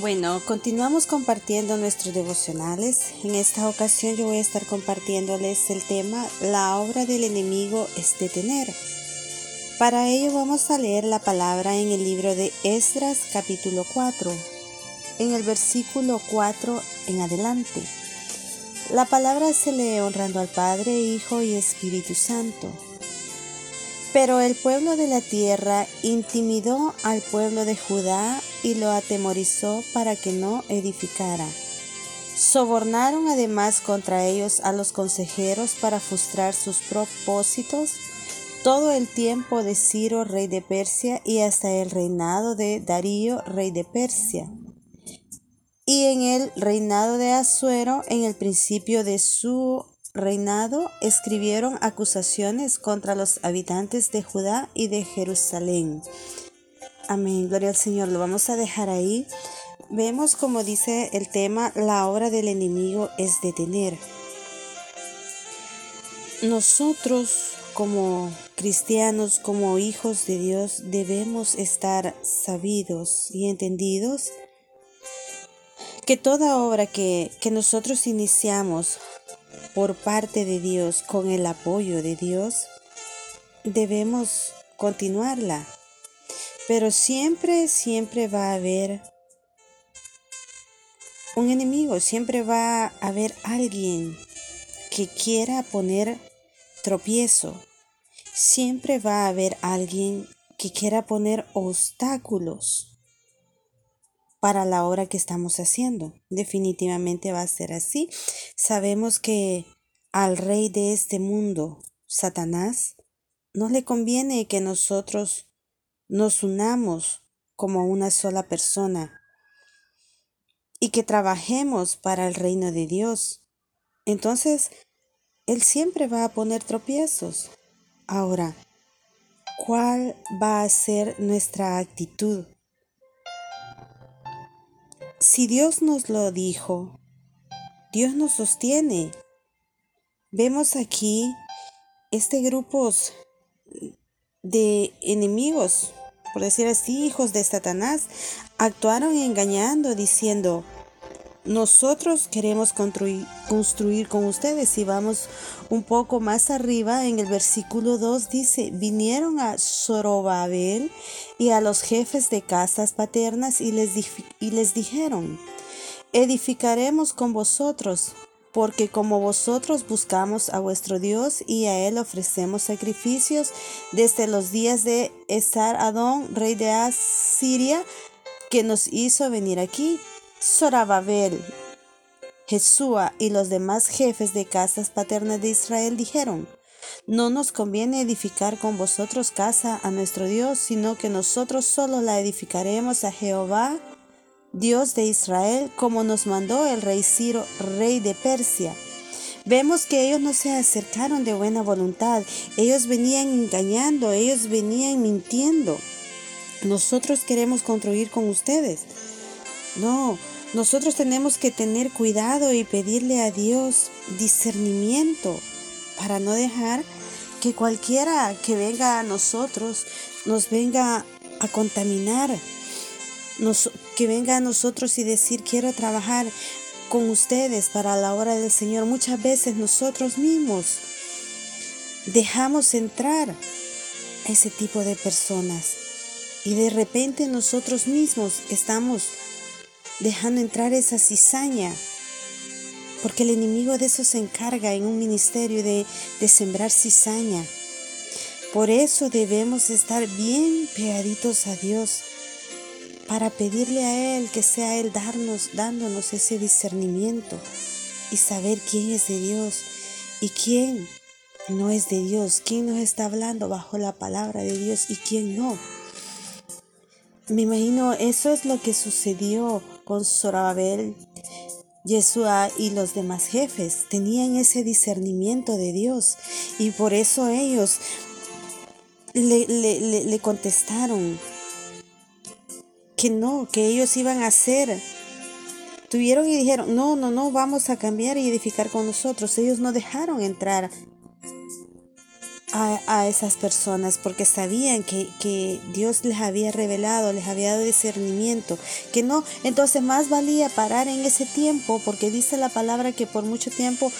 Bueno, continuamos compartiendo nuestros devocionales. En esta ocasión yo voy a estar compartiéndoles el tema La obra del enemigo es detener. Para ello vamos a leer la palabra en el libro de Esdras capítulo 4, en el versículo 4 en adelante. La palabra se lee honrando al Padre, Hijo y Espíritu Santo. Pero el pueblo de la tierra intimidó al pueblo de Judá y lo atemorizó para que no edificara. Sobornaron además contra ellos a los consejeros para frustrar sus propósitos todo el tiempo de Ciro, rey de Persia, y hasta el reinado de Darío, rey de Persia. Y en el reinado de Asuero, en el principio de su reinado escribieron acusaciones contra los habitantes de Judá y de Jerusalén. Amén, gloria al Señor. Lo vamos a dejar ahí. Vemos como dice el tema, la obra del enemigo es detener. Nosotros como cristianos, como hijos de Dios, debemos estar sabidos y entendidos que toda obra que, que nosotros iniciamos por parte de Dios, con el apoyo de Dios, debemos continuarla. Pero siempre, siempre va a haber un enemigo, siempre va a haber alguien que quiera poner tropiezo. Siempre va a haber alguien que quiera poner obstáculos para la obra que estamos haciendo. Definitivamente va a ser así. Sabemos que al rey de este mundo, Satanás, no le conviene que nosotros nos unamos como una sola persona y que trabajemos para el reino de Dios. Entonces, Él siempre va a poner tropiezos. Ahora, ¿cuál va a ser nuestra actitud? Si Dios nos lo dijo, Dios nos sostiene. Vemos aquí este grupo de enemigos, por decir así, hijos de Satanás, actuaron engañando, diciendo, nosotros queremos construir, con ustedes. Y vamos un poco más arriba, en el versículo 2 dice, vinieron a Zorobabel y a los jefes de casas paternas y les, y les dijeron, edificaremos con vosotros, porque como vosotros buscamos a vuestro Dios y a él ofrecemos sacrificios desde los días de Esar Adón, rey de Asiria, que nos hizo venir aquí. Zorababel, Jesúa y los demás jefes de casas paternas de Israel dijeron, no nos conviene edificar con vosotros casa a nuestro Dios, sino que nosotros solo la edificaremos a Jehová, Dios de Israel, como nos mandó el rey Ciro, rey de Persia. Vemos que ellos no se acercaron de buena voluntad, ellos venían engañando, ellos venían mintiendo. Nosotros queremos construir con ustedes. No, nosotros tenemos que tener cuidado y pedirle a Dios discernimiento para no dejar que cualquiera que venga a nosotros nos venga a contaminar, que venga a nosotros y decir quiero trabajar con ustedes para la hora del Señor. Muchas veces nosotros mismos dejamos entrar a ese tipo de personas y de repente nosotros mismos estamos dejando entrar esa cizaña, porque el enemigo de eso se encarga en un ministerio de, de sembrar cizaña. Por eso debemos estar bien pegaditos a Dios para pedirle a Él que sea Él darnos, dándonos ese discernimiento y saber quién es de Dios y quién no es de Dios, quién nos está hablando bajo la palabra de Dios y quién no. Me imagino eso es lo que sucedió con Yeshua y los demás jefes. Tenían ese discernimiento de Dios y por eso ellos le, le contestaron que no, que ellos iban a hacer. Tuvieron y dijeron, no, no, no, vamos a cambiar y edificar con nosotros. Ellos no dejaron entrar a, esas personas porque sabían que, que, Dios les había revelado, les había dado discernimiento, que no, entonces más valía parar en ese tiempo porque dice la palabra que por mucho tiempo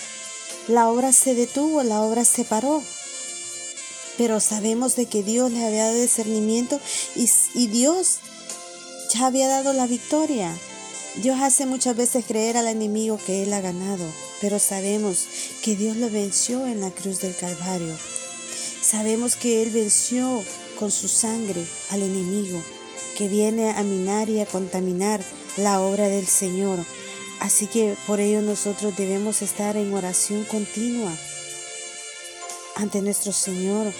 la obra se detuvo, la obra se paró. Pero sabemos de que Dios les había dado discernimiento y, y Dios ya había dado la victoria. Dios hace muchas veces creer al enemigo que Él ha ganado, pero sabemos que Dios lo venció en la cruz del Calvario. Sabemos que Él venció con su sangre al enemigo que viene a minar y a contaminar la obra del Señor. Así que por ello nosotros debemos estar en oración continua ante nuestro Señor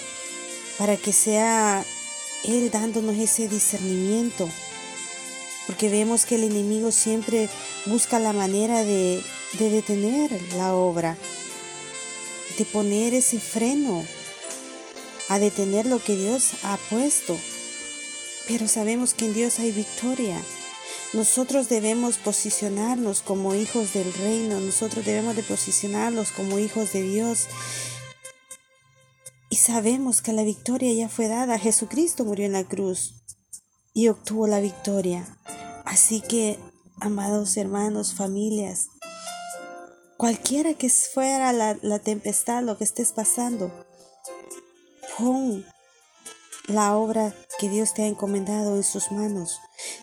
para que sea Él dándonos ese discernimiento. Porque vemos que el enemigo siempre busca la manera de, de detener la obra, de poner ese freno a detener lo que Dios ha puesto. Pero sabemos que en Dios hay victoria. Nosotros debemos posicionarnos como hijos del reino, nosotros debemos de posicionarnos como hijos de Dios. Y sabemos que la victoria ya fue dada. Jesucristo murió en la cruz y obtuvo la victoria. Así que, amados hermanos, familias, cualquiera que fuera la, la tempestad, lo que estés pasando, Pon la obra que Dios te ha encomendado en sus manos.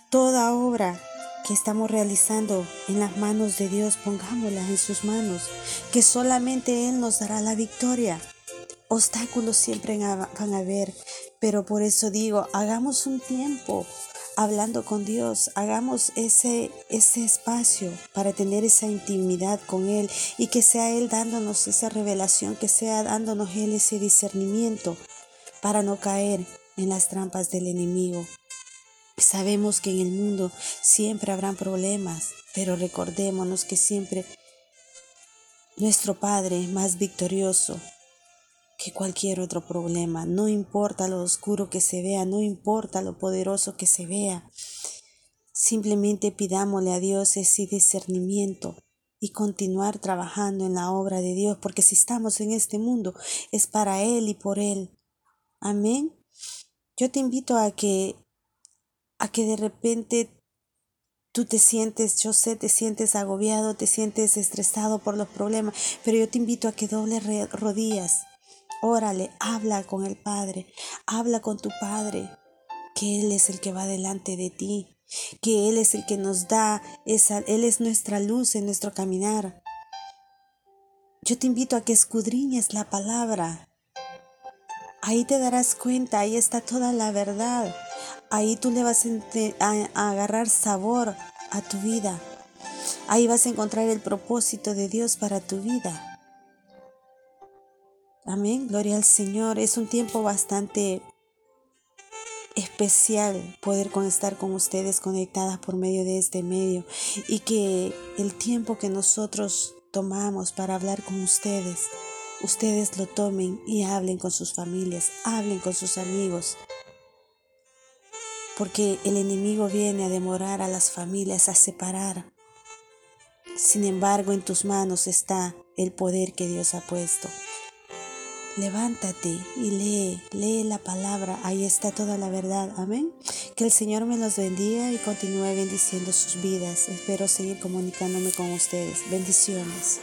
Toda obra que estamos realizando en las manos de Dios, pongámosla en sus manos, que solamente Él nos dará la victoria. Obstáculos siempre van a haber, pero por eso digo, hagamos un tiempo hablando con Dios, hagamos ese, ese espacio para tener esa intimidad con Él y que sea Él dándonos esa revelación, que sea dándonos Él ese discernimiento para no caer en las trampas del enemigo. Sabemos que en el mundo siempre habrán problemas, pero recordémonos que siempre nuestro Padre es más victorioso que cualquier otro problema. No importa lo oscuro que se vea, no importa lo poderoso que se vea. Simplemente pidámosle a Dios ese discernimiento y continuar trabajando en la obra de Dios, porque si estamos en este mundo es para Él y por Él. Amén. Yo te invito a que a que de repente tú te sientes, yo sé, te sientes agobiado, te sientes estresado por los problemas, pero yo te invito a que dobles rodillas Órale, habla con el Padre, habla con tu Padre, que Él es el que va delante de ti, que Él es el que nos da esa, Él es nuestra luz en nuestro caminar. Yo te invito a que escudriñes la palabra. Ahí te darás cuenta, ahí está toda la verdad. Ahí tú le vas a agarrar sabor a tu vida. Ahí vas a encontrar el propósito de Dios para tu vida. Amén, gloria al Señor. Es un tiempo bastante especial poder estar con ustedes conectadas por medio de este medio y que el tiempo que nosotros tomamos para hablar con ustedes, ustedes lo tomen y hablen con sus familias, hablen con sus amigos, porque el enemigo viene a demorar a las familias, a separar. Sin embargo, en tus manos está el poder que Dios ha puesto. Levántate y lee, lee la palabra, ahí está toda la verdad, amén. Que el Señor me los bendiga y continúe bendiciendo sus vidas. Espero seguir comunicándome con ustedes. Bendiciones.